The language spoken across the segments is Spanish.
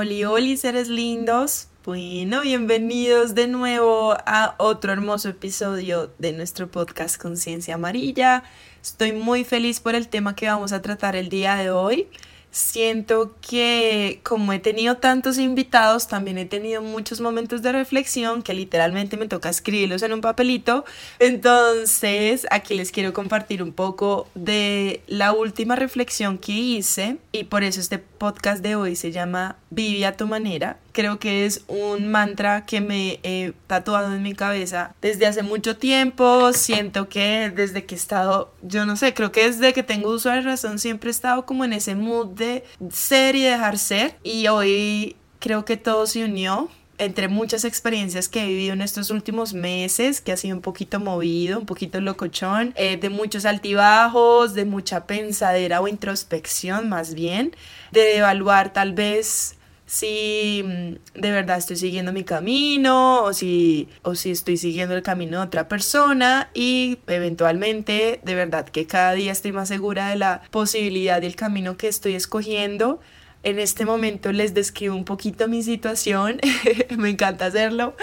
Oli, oli, seres lindos. Bueno, bienvenidos de nuevo a otro hermoso episodio de nuestro podcast Conciencia Amarilla. Estoy muy feliz por el tema que vamos a tratar el día de hoy. Siento que como he tenido tantos invitados, también he tenido muchos momentos de reflexión que literalmente me toca escribirlos en un papelito. Entonces, aquí les quiero compartir un poco de la última reflexión que hice y por eso este podcast de hoy se llama Vive a tu manera. Creo que es un mantra que me he tatuado en mi cabeza desde hace mucho tiempo. Siento que desde que he estado, yo no sé, creo que desde que tengo uso de razón siempre he estado como en ese mood de ser y dejar ser. Y hoy creo que todo se unió entre muchas experiencias que he vivido en estos últimos meses, que ha sido un poquito movido, un poquito locochón, eh, de muchos altibajos, de mucha pensadera o introspección más bien, de evaluar tal vez si mm, de verdad estoy siguiendo mi camino o si, o si estoy siguiendo el camino de otra persona y eventualmente de verdad que cada día estoy más segura de la posibilidad del camino que estoy escogiendo en este momento les describo un poquito mi situación, me encanta hacerlo,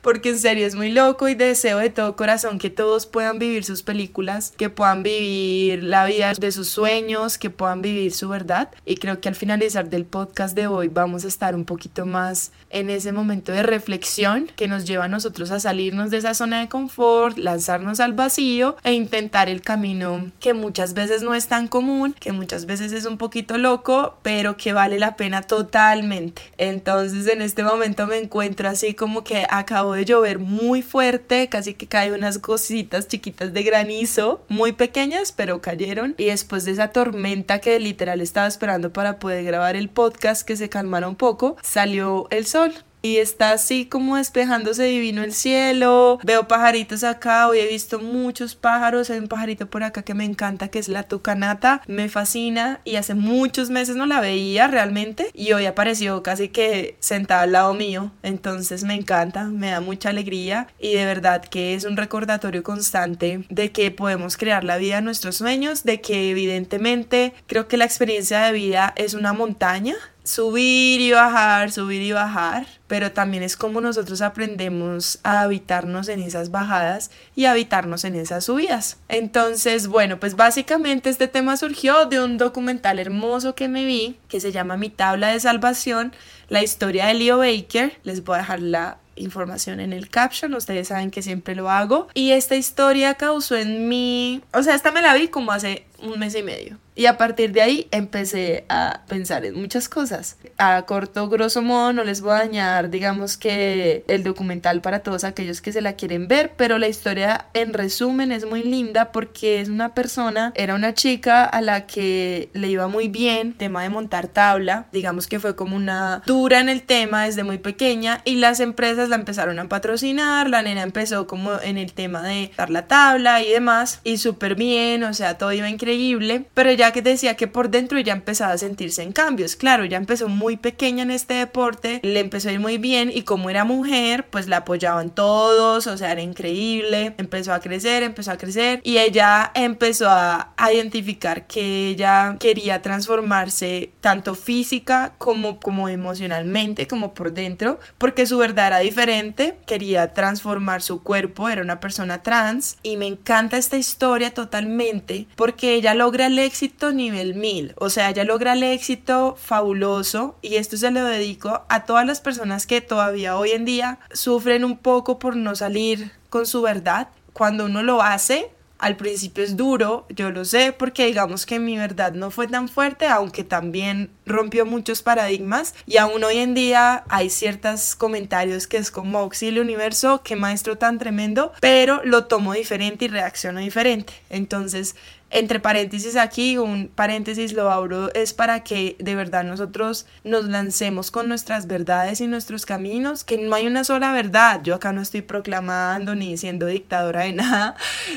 porque en serio es muy loco y deseo de todo corazón que todos puedan vivir sus películas, que puedan vivir la vida de sus sueños, que puedan vivir su verdad. Y creo que al finalizar del podcast de hoy vamos a estar un poquito más en ese momento de reflexión que nos lleva a nosotros a salirnos de esa zona de confort, lanzarnos al vacío e intentar el camino que muchas veces no es tan común, que muchas veces es un poquito loco, pero que vale la pena totalmente. Entonces en este momento me encuentro así como que acabo de llover muy fuerte, casi que caen unas cositas chiquitas de granizo, muy pequeñas, pero cayeron. Y después de esa tormenta que literal estaba esperando para poder grabar el podcast, que se calmara un poco, salió el sol y está así como despejándose divino el cielo. Veo pajaritos acá, hoy he visto muchos pájaros. Hay un pajarito por acá que me encanta, que es la tucanata. Me fascina y hace muchos meses no la veía realmente y hoy apareció casi que sentada al lado mío. Entonces me encanta, me da mucha alegría y de verdad que es un recordatorio constante de que podemos crear la vida de nuestros sueños, de que evidentemente creo que la experiencia de vida es una montaña subir y bajar, subir y bajar, pero también es como nosotros aprendemos a habitarnos en esas bajadas y habitarnos en esas subidas. Entonces, bueno, pues básicamente este tema surgió de un documental hermoso que me vi que se llama Mi tabla de salvación, la historia de Leo Baker. Les voy a dejar la información en el caption, ustedes saben que siempre lo hago. Y esta historia causó en mí, o sea, esta me la vi como hace un mes y medio. Y a partir de ahí empecé a pensar en muchas cosas. A corto, grosso modo, no les voy a dañar, digamos que el documental para todos aquellos que se la quieren ver, pero la historia en resumen es muy linda porque es una persona, era una chica a la que le iba muy bien, tema de montar tabla, digamos que fue como una dura en el tema desde muy pequeña y las empresas la empezaron a patrocinar, la nena empezó como en el tema de dar la tabla y demás y súper bien, o sea, todo iba increíble, pero ya que decía que por dentro ella empezaba a sentirse en cambios. Claro, ya empezó muy pequeña en este deporte, le empezó a ir muy bien y como era mujer, pues la apoyaban todos, o sea, era increíble, empezó a crecer, empezó a crecer y ella empezó a, identificar que ella quería transformarse tanto física como, como emocionalmente, como por dentro, porque su verdad era diferente, quería transformar su cuerpo, era una persona trans y me encanta esta historia totalmente porque ella logra el éxito nivel 1000, o sea, ella logra el éxito fabuloso y esto se lo dedico a todas las personas que todavía hoy en día sufren un poco por no salir con su verdad. Cuando uno lo hace, al principio es duro, yo lo sé, porque digamos que mi verdad no fue tan fuerte, aunque también rompió muchos paradigmas y aún hoy en día hay ciertos comentarios que es como auxilio universo, qué maestro tan tremendo, pero lo tomo diferente y reacciono diferente. Entonces, entre paréntesis aquí, un paréntesis lo abro, es para que de verdad nosotros nos lancemos con nuestras verdades y nuestros caminos, que no hay una sola verdad. Yo acá no estoy proclamando ni siendo dictadora de nada,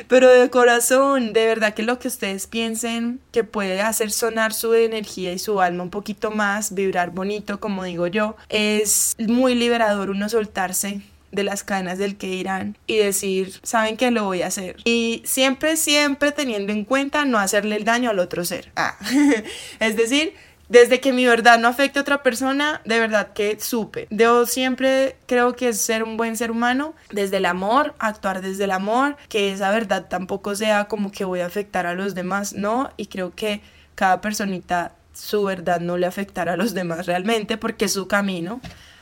pero de corazón, de verdad que lo que ustedes piensen que puede hacer sonar su energía y su alma un poquito más, vibrar bonito, como digo yo, es muy liberador uno soltarse de las cadenas del que irán y decir, saben que lo voy a hacer. Y siempre, siempre teniendo en cuenta no hacerle el daño al otro ser. Ah. es decir, desde que mi verdad no afecte a otra persona, de verdad que supe. Yo siempre creo que es ser un buen ser humano, desde el amor, actuar desde el amor, que esa verdad tampoco sea como que voy a afectar a los demás, ¿no? Y creo que cada personita, su verdad no le afectará a los demás realmente porque es su camino.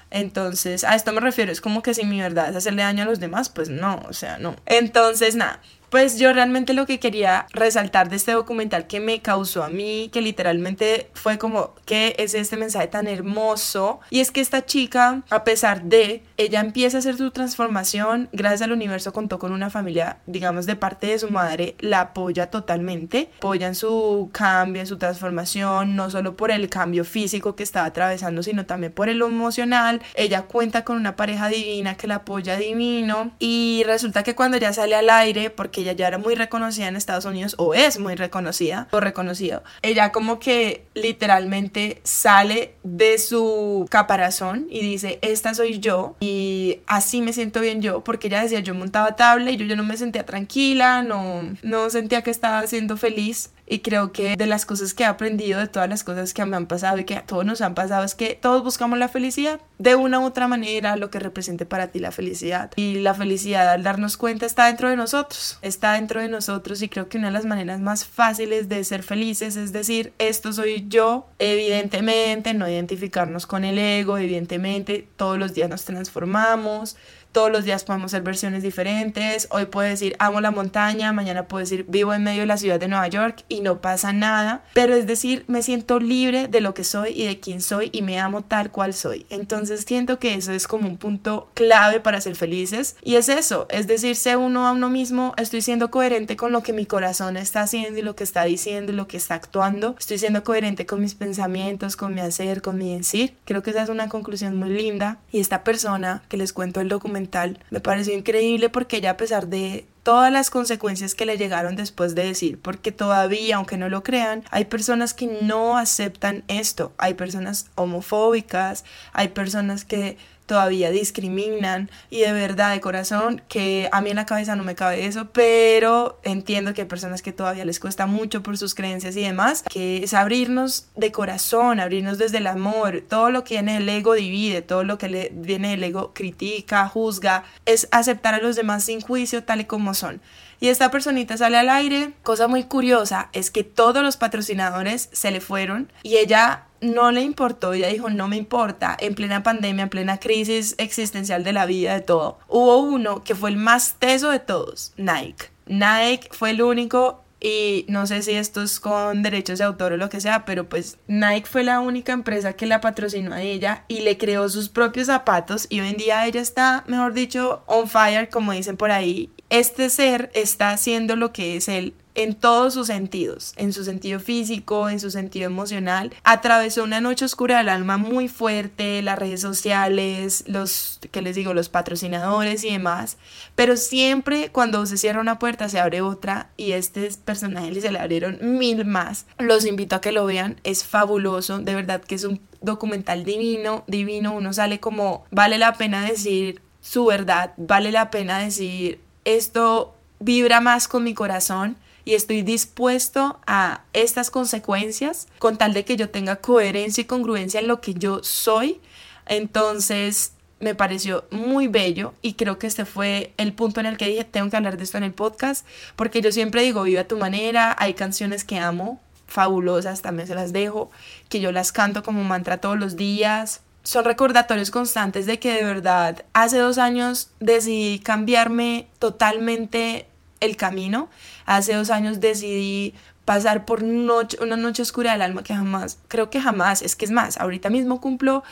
Entonces, a esto me refiero, es como que si mi verdad es hacerle daño a los demás, pues no, o sea, no. Entonces, nada, pues yo realmente lo que quería resaltar de este documental que me causó a mí, que literalmente fue como, ¿qué es este mensaje tan hermoso? Y es que esta chica, a pesar de, ella empieza a hacer su transformación, gracias al universo contó con una familia, digamos, de parte de su madre, la apoya totalmente, apoya en su cambio, en su transformación, no solo por el cambio físico que estaba atravesando, sino también por el emocional. Ella cuenta con una pareja divina que la apoya divino y resulta que cuando ella sale al aire, porque ella ya era muy reconocida en Estados Unidos o es muy reconocida o reconocido. Ella como que literalmente sale de su caparazón y dice, esta soy yo y así me siento bien yo, porque ella decía, yo montaba tabla y yo, yo no me sentía tranquila, no, no sentía que estaba siendo feliz y creo que de las cosas que he aprendido, de todas las cosas que me han pasado y que a todos nos han pasado, es que todos buscamos la felicidad de una u otra manera, lo que represente para ti la felicidad. Y la felicidad, al darnos cuenta, está dentro de nosotros, está dentro de nosotros y creo que una de las maneras más fáciles de ser felices es decir, esto soy yo, evidentemente, no identificarnos con el ego, evidentemente, todos los días nos transformamos todos los días podemos ser versiones diferentes. Hoy puedo decir amo la montaña, mañana puedo decir vivo en medio de la ciudad de Nueva York y no pasa nada. Pero es decir, me siento libre de lo que soy y de quién soy y me amo tal cual soy. Entonces siento que eso es como un punto clave para ser felices. Y es eso, es decir, sé uno a uno mismo, estoy siendo coherente con lo que mi corazón está haciendo y lo que está diciendo y lo que está actuando. Estoy siendo coherente con mis pensamientos, con mi hacer, con mi decir. Creo que esa es una conclusión muy linda. Y esta persona que les cuento el documento me pareció increíble porque ella a pesar de todas las consecuencias que le llegaron después de decir, porque todavía, aunque no lo crean, hay personas que no aceptan esto, hay personas homofóbicas, hay personas que todavía discriminan y de verdad de corazón que a mí en la cabeza no me cabe eso, pero entiendo que hay personas que todavía les cuesta mucho por sus creencias y demás, que es abrirnos de corazón, abrirnos desde el amor, todo lo que viene del ego divide, todo lo que le viene del ego critica, juzga, es aceptar a los demás sin juicio tal y como son. Y esta personita sale al aire. Cosa muy curiosa es que todos los patrocinadores se le fueron y ella no le importó, ella dijo, no me importa, en plena pandemia, en plena crisis existencial de la vida, de todo. Hubo uno que fue el más teso de todos, Nike. Nike fue el único y no sé si esto es con derechos de autor o lo que sea, pero pues Nike fue la única empresa que la patrocinó a ella y le creó sus propios zapatos y hoy en día ella está, mejor dicho, on fire, como dicen por ahí. Este ser está haciendo lo que es él en todos sus sentidos, en su sentido físico, en su sentido emocional. Atravesó una noche oscura del alma muy fuerte, las redes sociales, los, que les digo, los patrocinadores y demás, pero siempre cuando se cierra una puerta se abre otra y este personaje se le abrieron mil más. Los invito a que lo vean, es fabuloso, de verdad que es un documental divino, divino, uno sale como, vale la pena decir su verdad, vale la pena decir esto vibra más con mi corazón y estoy dispuesto a estas consecuencias con tal de que yo tenga coherencia y congruencia en lo que yo soy. Entonces me pareció muy bello y creo que este fue el punto en el que dije, tengo que hablar de esto en el podcast, porque yo siempre digo, vive a tu manera, hay canciones que amo, fabulosas, también se las dejo, que yo las canto como mantra todos los días. Son recordatorios constantes de que de verdad hace dos años decidí cambiarme totalmente el camino. Hace dos años decidí pasar por una noche oscura del alma que jamás, creo que jamás, es que es más, ahorita mismo cumplo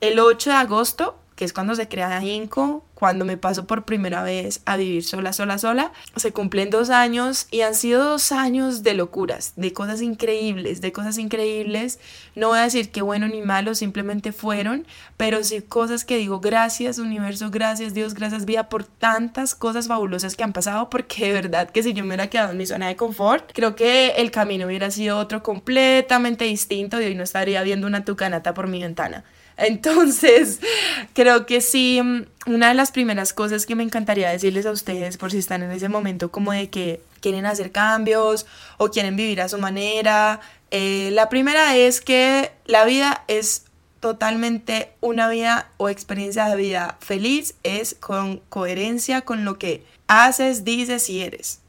el 8 de agosto que es cuando se crea Inco, cuando me paso por primera vez a vivir sola, sola, sola. Se cumplen dos años y han sido dos años de locuras, de cosas increíbles, de cosas increíbles. No voy a decir que bueno ni malo, simplemente fueron, pero sí cosas que digo, gracias universo, gracias Dios, gracias vida por tantas cosas fabulosas que han pasado, porque de verdad que si yo me hubiera quedado en mi zona de confort, creo que el camino hubiera sido otro completamente distinto y hoy no estaría viendo una tucanata por mi ventana. Entonces, creo que sí, una de las primeras cosas que me encantaría decirles a ustedes, por si están en ese momento como de que quieren hacer cambios o quieren vivir a su manera, eh, la primera es que la vida es totalmente una vida o experiencia de vida feliz, es con coherencia con lo que haces, dices y eres.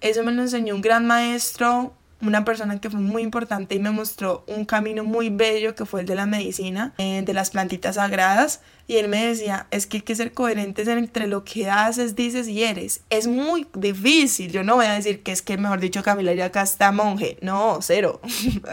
Eso me lo enseñó un gran maestro, una persona que fue muy importante y me mostró un camino muy bello que fue el de la medicina, eh, de las plantitas sagradas. Y él me decía, es que hay que ser coherentes entre lo que haces, dices y eres. Es muy difícil. Yo no voy a decir que es que, mejor dicho, Camila ya acá está monje. No, cero.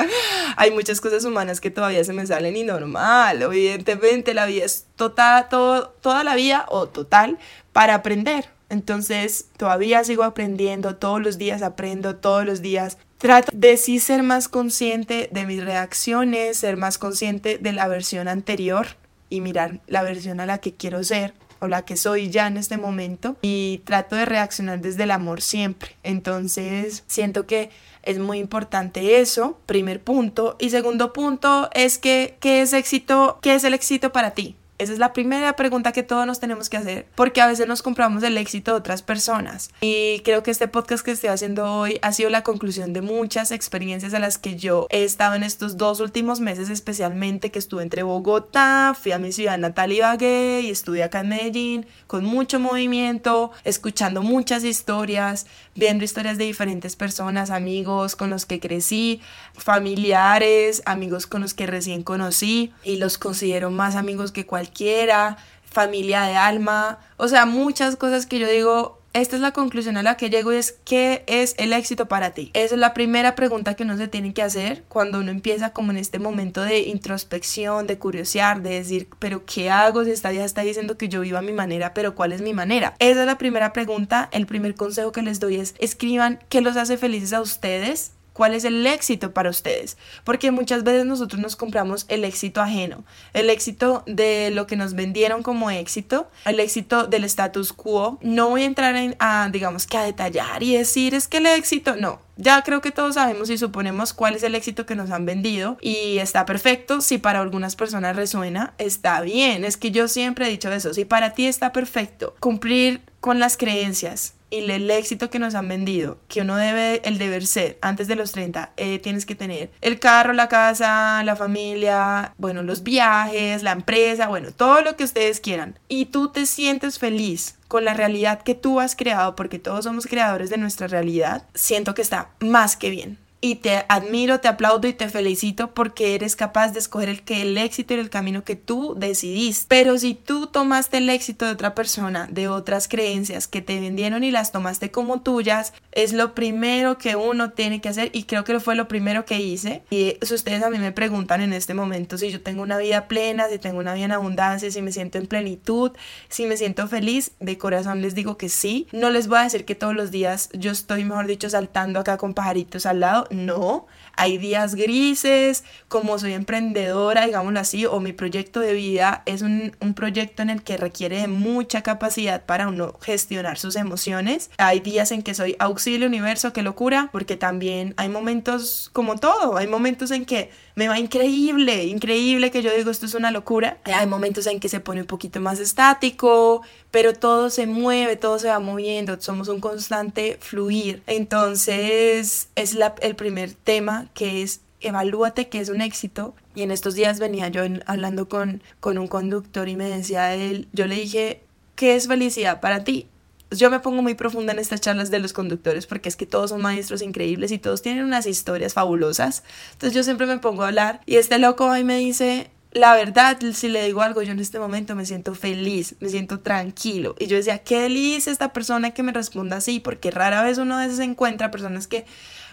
hay muchas cosas humanas que todavía se me salen y normal. Evidentemente la vida es total, todo, toda la vida o total para aprender. Entonces todavía sigo aprendiendo, todos los días aprendo, todos los días Trato de sí ser más consciente de mis reacciones, ser más consciente de la versión anterior y mirar la versión a la que quiero ser o la que soy ya en este momento y trato de reaccionar desde el amor siempre. Entonces siento que es muy importante eso, primer punto. Y segundo punto es que, ¿qué es éxito? ¿Qué es el éxito para ti? Esa es la primera pregunta que todos nos tenemos que hacer, porque a veces nos compramos el éxito de otras personas. Y creo que este podcast que estoy haciendo hoy ha sido la conclusión de muchas experiencias a las que yo he estado en estos dos últimos meses, especialmente que estuve entre Bogotá, fui a mi ciudad natal Ibagué y estuve acá en Medellín con mucho movimiento, escuchando muchas historias, viendo historias de diferentes personas, amigos con los que crecí, familiares, amigos con los que recién conocí y los considero más amigos que cualquier quiera, familia de alma, o sea, muchas cosas que yo digo, esta es la conclusión a la que llego y es ¿qué es el éxito para ti? Esa es la primera pregunta que uno se tiene que hacer cuando uno empieza como en este momento de introspección, de curiosear, de decir, pero ¿qué hago si esta vida está diciendo que yo vivo a mi manera, pero cuál es mi manera? Esa es la primera pregunta, el primer consejo que les doy es escriban qué los hace felices a ustedes ¿Cuál es el éxito para ustedes? Porque muchas veces nosotros nos compramos el éxito ajeno, el éxito de lo que nos vendieron como éxito, el éxito del status quo. No voy a entrar en, a, digamos que a detallar y decir es que el éxito, no. Ya creo que todos sabemos y suponemos cuál es el éxito que nos han vendido y está perfecto. Si para algunas personas resuena, está bien. Es que yo siempre he dicho eso. Si para ti está perfecto cumplir con las creencias, y el éxito que nos han vendido, que uno debe, el deber ser, antes de los 30, eh, tienes que tener el carro, la casa, la familia, bueno, los viajes, la empresa, bueno, todo lo que ustedes quieran. Y tú te sientes feliz con la realidad que tú has creado, porque todos somos creadores de nuestra realidad, siento que está más que bien y te admiro, te aplaudo y te felicito porque eres capaz de escoger el, que el éxito y el camino que tú decidiste. Pero si tú tomaste el éxito de otra persona, de otras creencias que te vendieron y las tomaste como tuyas, es lo primero que uno tiene que hacer y creo que fue lo primero que hice. Y si ustedes a mí me preguntan en este momento si yo tengo una vida plena, si tengo una vida en abundancia, si me siento en plenitud, si me siento feliz, de corazón les digo que sí. No les voy a decir que todos los días yo estoy, mejor dicho, saltando acá con pajaritos al lado no, hay días grises, como soy emprendedora, digámoslo así, o mi proyecto de vida es un, un, proyecto en el que requiere de mucha capacidad para uno gestionar sus emociones. Hay días en que soy auxilio universo, qué locura, porque también hay momentos como todo, hay momentos en que me va increíble, increíble que yo digo esto es una locura. Hay momentos en que se pone un poquito más estático, pero todo se mueve, todo se va moviendo, somos un constante fluir. Entonces es la, el primer tema que es evalúate que es un éxito. Y en estos días venía yo hablando con, con un conductor y me decía él, yo le dije, ¿qué es felicidad para ti? yo me pongo muy profunda en estas charlas de los conductores porque es que todos son maestros increíbles y todos tienen unas historias fabulosas. Entonces yo siempre me pongo a hablar y este loco ahí me dice, la verdad, si le digo algo, yo en este momento me siento feliz, me siento tranquilo. Y yo decía, qué delicia esta persona que me responda así, porque rara vez uno a veces encuentra personas que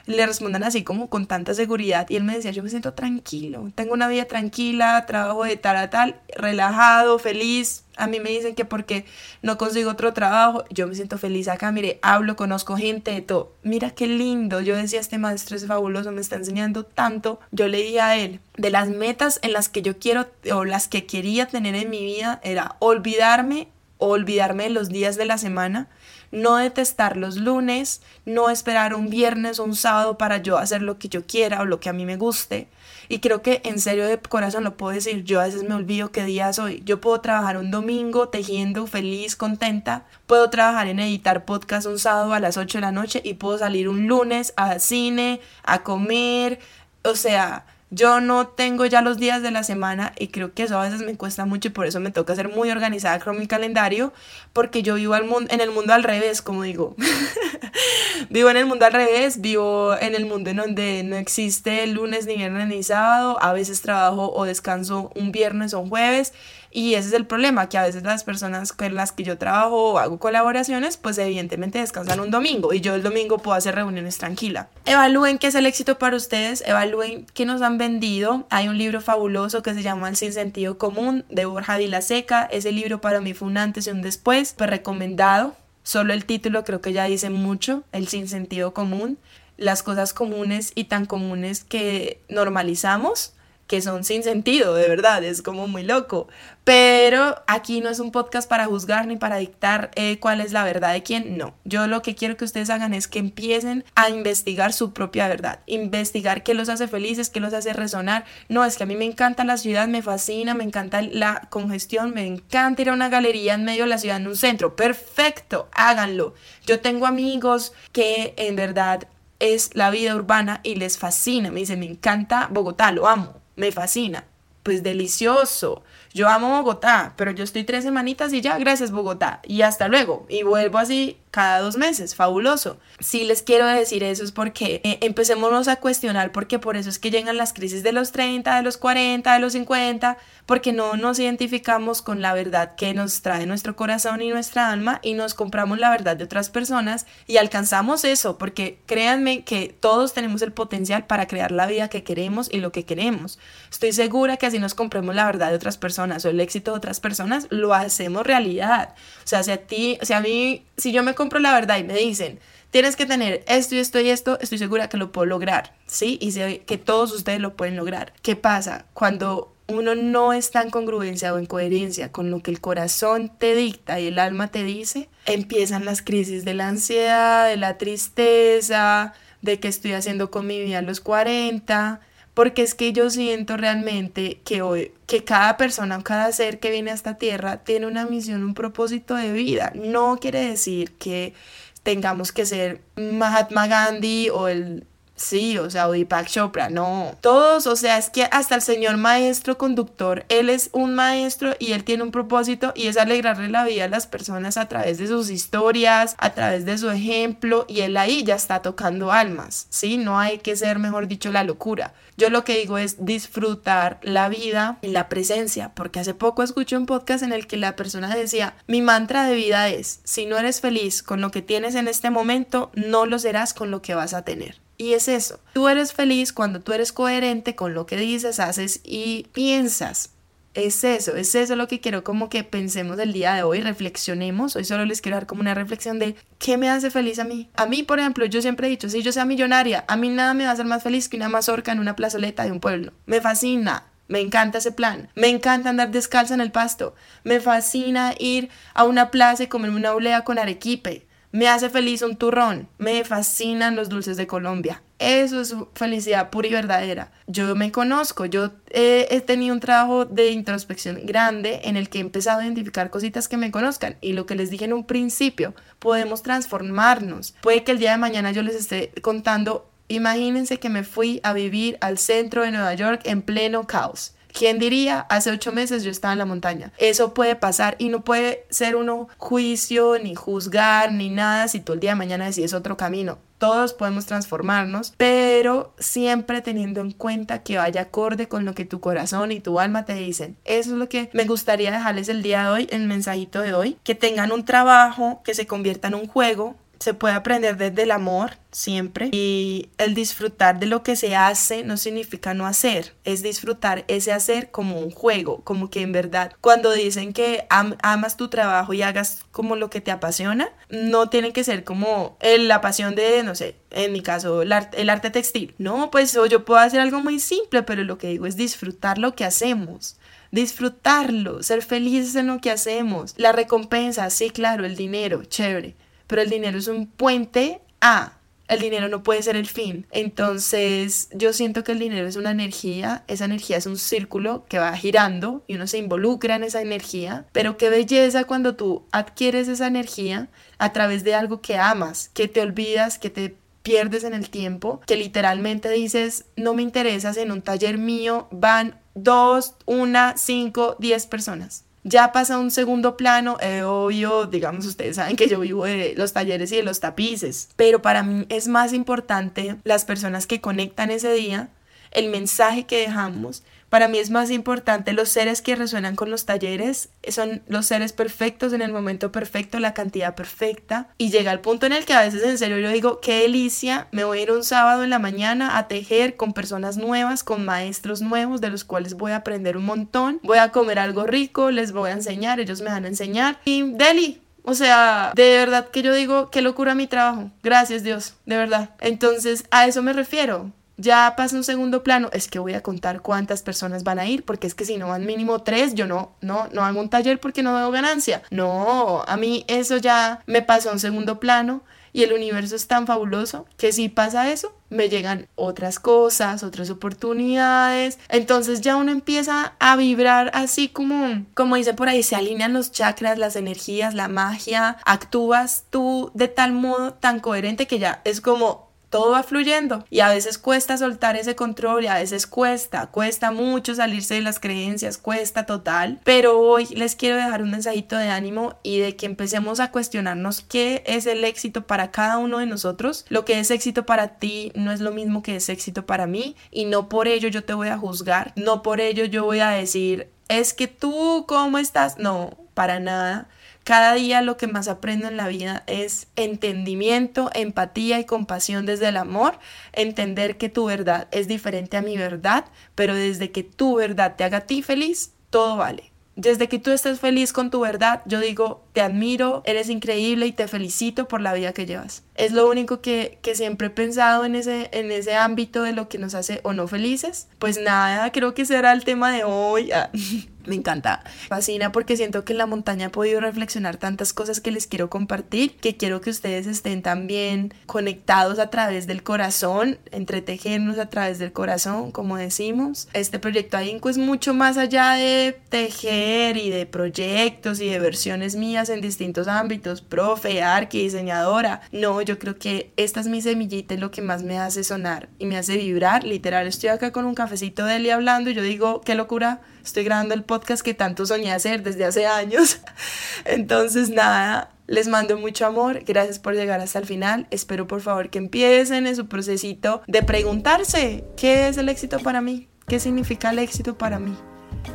le respondan así como con tanta seguridad. Y él me decía, yo me siento tranquilo, tengo una vida tranquila, trabajo de tal a tal, relajado, feliz. A mí me dicen que porque no consigo otro trabajo, yo me siento feliz acá, mire, hablo, conozco gente de todo. Mira qué lindo, yo decía, este maestro es fabuloso, me está enseñando tanto. Yo le a él, de las metas en las que yo quiero o las que quería tener en mi vida, era olvidarme, olvidarme de los días de la semana, no detestar los lunes, no esperar un viernes o un sábado para yo hacer lo que yo quiera o lo que a mí me guste. Y creo que en serio de corazón lo puedo decir, yo a veces me olvido qué día soy. Yo puedo trabajar un domingo tejiendo feliz, contenta, puedo trabajar en editar podcast un sábado a las 8 de la noche y puedo salir un lunes a cine, a comer, o sea, yo no tengo ya los días de la semana y creo que eso a veces me cuesta mucho y por eso me toca ser muy organizada con mi calendario porque yo vivo al mundo, en el mundo al revés, como digo. vivo en el mundo al revés, vivo en el mundo en donde no existe lunes ni viernes ni sábado, a veces trabajo o descanso un viernes o un jueves y ese es el problema, que a veces las personas con las que yo trabajo o hago colaboraciones, pues evidentemente descansan un domingo y yo el domingo puedo hacer reuniones tranquila. Evalúen qué es el éxito para ustedes, evalúen qué nos han vendido. Hay un libro fabuloso que se llama El sin sentido común de Borja Seca. Ese libro para mí fue un antes y un después, pues recomendado. Solo el título creo que ya dice mucho, El sin sentido común las cosas comunes y tan comunes que normalizamos que son sin sentido, de verdad, es como muy loco. Pero aquí no es un podcast para juzgar ni para dictar eh, cuál es la verdad de quién, no. Yo lo que quiero que ustedes hagan es que empiecen a investigar su propia verdad, investigar qué los hace felices, qué los hace resonar. No, es que a mí me encanta la ciudad, me fascina, me encanta la congestión, me encanta ir a una galería en medio de la ciudad, en un centro. Perfecto, háganlo. Yo tengo amigos que en verdad es la vida urbana y les fascina. Me dicen, me encanta Bogotá, lo amo me fascina. Pues delicioso. Yo amo Bogotá, pero yo estoy tres semanitas y ya, gracias Bogotá. Y hasta luego. Y vuelvo así cada dos meses, fabuloso. Si les quiero decir eso es porque eh, empecémonos a cuestionar porque por eso es que llegan las crisis de los 30, de los 40, de los 50, porque no nos identificamos con la verdad que nos trae nuestro corazón y nuestra alma y nos compramos la verdad de otras personas y alcanzamos eso, porque créanme que todos tenemos el potencial para crear la vida que queremos y lo que queremos. Estoy segura que así nos compremos la verdad de otras personas o el éxito de otras personas, lo hacemos realidad. O sea, si a ti, si a mí, si yo me compro la verdad y me dicen, tienes que tener esto y esto y esto, estoy segura que lo puedo lograr, ¿sí? Y sé que todos ustedes lo pueden lograr. ¿Qué pasa? Cuando uno no está en congruencia o en coherencia con lo que el corazón te dicta y el alma te dice, empiezan las crisis de la ansiedad, de la tristeza, de qué estoy haciendo con mi vida a los 40, porque es que yo siento realmente que hoy que cada persona, cada ser que viene a esta tierra tiene una misión, un propósito de vida. No quiere decir que tengamos que ser Mahatma Gandhi o el Sí, o sea, o Deepak Chopra, no. Todos, o sea, es que hasta el señor maestro conductor, él es un maestro y él tiene un propósito y es alegrarle la vida a las personas a través de sus historias, a través de su ejemplo y él ahí ya está tocando almas, ¿sí? No hay que ser, mejor dicho, la locura. Yo lo que digo es disfrutar la vida y la presencia, porque hace poco escuché un podcast en el que la persona decía, mi mantra de vida es, si no eres feliz con lo que tienes en este momento, no lo serás con lo que vas a tener. Y es eso, tú eres feliz cuando tú eres coherente con lo que dices, haces y piensas. Es eso, es eso lo que quiero como que pensemos el día de hoy, reflexionemos. Hoy solo les quiero dar como una reflexión de qué me hace feliz a mí. A mí, por ejemplo, yo siempre he dicho, si yo sea millonaria, a mí nada me va a hacer más feliz que una mazorca en una plazoleta de un pueblo. Me fascina, me encanta ese plan. Me encanta andar descalza en el pasto. Me fascina ir a una plaza y comerme una olea con arequipe. Me hace feliz un turrón. Me fascinan los dulces de Colombia. Eso es felicidad pura y verdadera. Yo me conozco, yo he, tenido un trabajo de introspección grande en el que he empezado a identificar cositas que me conozcan y lo que les dije en un principio, podemos transformarnos. Puede que el día de mañana yo les esté contando, imagínense que me fui a vivir al centro de Nueva York en pleno caos ¿Quién diría? Hace ocho meses yo estaba en la montaña. Eso puede pasar y no puede ser uno juicio, ni juzgar, ni nada si tú el día de mañana decides otro camino. Todos podemos transformarnos, pero siempre teniendo en cuenta que vaya acorde con lo que tu corazón y tu alma te dicen. Eso es lo que me gustaría dejarles el día de hoy, el mensajito de hoy. Que tengan un trabajo que se convierta en un juego, se puede aprender desde el amor siempre y el disfrutar de lo que se hace no significa no hacer, es disfrutar ese hacer como un juego, como que en verdad cuando dicen que amas tu trabajo y hagas como lo que te apasiona, no tiene que ser como la pasión de, no sé, en mi caso, el arte, el textil. No, pues yo puedo hacer algo muy simple, pero lo que digo es disfrutar lo que hacemos disfrutarlo, ser felices en lo que hacemos. La recompensa, sí, claro, el dinero, chévere, pero el dinero es un puente a el dinero no puede ser el fin. Entonces yo siento que el dinero es una energía, esa energía es un círculo que va girando y uno se involucra en esa energía, pero qué belleza cuando tú adquieres esa energía a través de algo que amas, que te olvidas, que te pierdes en el tiempo, que literalmente dices, no me interesas, en un taller mío van dos, una, cinco, diez personas ya pasa a un segundo plano, eh, obvio, digamos, ustedes saben que yo vivo de los talleres y de los tapices, pero para mí es más importante las personas que conectan ese día, el mensaje que dejamos para mí es más importante los seres que resuenan con los talleres, son los seres perfectos en el momento perfecto, la cantidad perfecta. Y llega el punto en el que a veces en serio yo digo, qué delicia, me voy a ir un sábado en la mañana a tejer con personas nuevas, con maestros nuevos de los cuales voy a aprender un montón. Voy a comer algo rico, les voy a enseñar, ellos me van a enseñar. Y Deli, o sea, de verdad que yo digo, qué locura mi trabajo. Gracias Dios, de verdad. Entonces, a eso me refiero ya pasa un segundo plano, es que voy a contar cuántas personas van a ir, porque es que si no van mínimo tres, yo no, no, no hago un taller porque no veo ganancia. No, a mí eso ya me pasó un segundo plano y el universo es tan fabuloso que si pasa eso, me llegan otras cosas, otras oportunidades. Entonces ya uno empieza a vibrar así como, como dice por ahí, se alinean los chakras, las energías, la magia, actúas tú de tal modo tan coherente que ya es como todo va fluyendo. Y a veces cuesta soltar ese control y a veces cuesta, cuesta mucho salirse de las creencias, cuesta total, pero hoy les quiero dejar un mensajito de ánimo y de que empecemos a cuestionarnos qué es el éxito para cada uno de nosotros, lo que es éxito para ti no es lo mismo que es éxito para mí y no por ello yo te voy a juzgar, no por ello yo voy a decir, es que tú, ¿cómo estás? No, para nada cada día lo que más aprendo en la vida es entendimiento, empatía y compasión desde el amor, entender que tu verdad es diferente a mi verdad, pero desde que tu verdad te haga a ti feliz, todo vale. Desde que tú estés feliz con tu verdad, yo digo, te admiro, eres increíble y te felicito por la vida que llevas. Es lo único que, siempre he pensado en ese, en ese ámbito de lo que nos hace o no felices. Pues nada, creo que será el tema de hoy. Ah. me encanta. Fascina porque siento que en la montaña he podido reflexionar tantas cosas que les quiero compartir, que quiero que ustedes estén también conectados a través del corazón, entretejernos a través del corazón, como decimos. Este proyecto AINCO es mucho más allá de tejer y de proyectos y de versiones mías en distintos ámbitos, profe, arqui, diseñadora. No, yo creo que esta es mi semillita y lo que más me hace sonar y me hace vibrar. Literal, estoy acá con un cafecito de Eli hablando y yo digo, qué locura Estoy grabando el podcast que tanto soñé hacer desde hace años. Entonces, nada, les mando mucho amor. Gracias por llegar hasta el final. Espero por favor que empiecen en su procesito de preguntarse, ¿qué es el éxito para mí? ¿Qué significa el éxito para mí?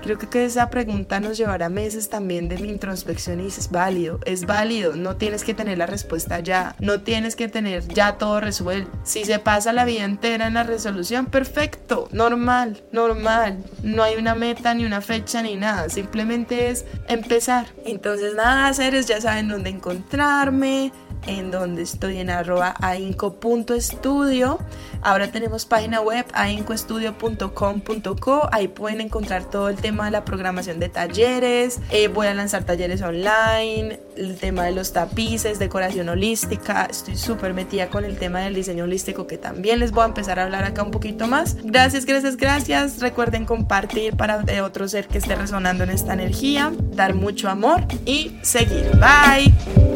Creo que esa pregunta nos llevará meses también de mi introspección y es válido, es válido, no tienes que tener la respuesta ya, no tienes que tener ya todo resuelto. Si se pasa la vida entera en la resolución, perfecto, normal, normal. No hay una meta ni una fecha ni nada, simplemente es empezar. Entonces nada, seres ya saben dónde encontrarme, en donde estoy en arroba ainco.estudio. Ahora tenemos página web aincoestudio.com.co. Ahí pueden encontrar todo el tema de la programación de talleres. Eh, voy a lanzar talleres online, el tema de los tapices, decoración holística. Estoy súper metida con el tema del diseño holístico que también les voy a empezar a hablar acá un poquito más. Gracias, gracias, gracias. Recuerden compartir para otro ser que esté resonando en esta energía, dar mucho amor y seguir. Bye.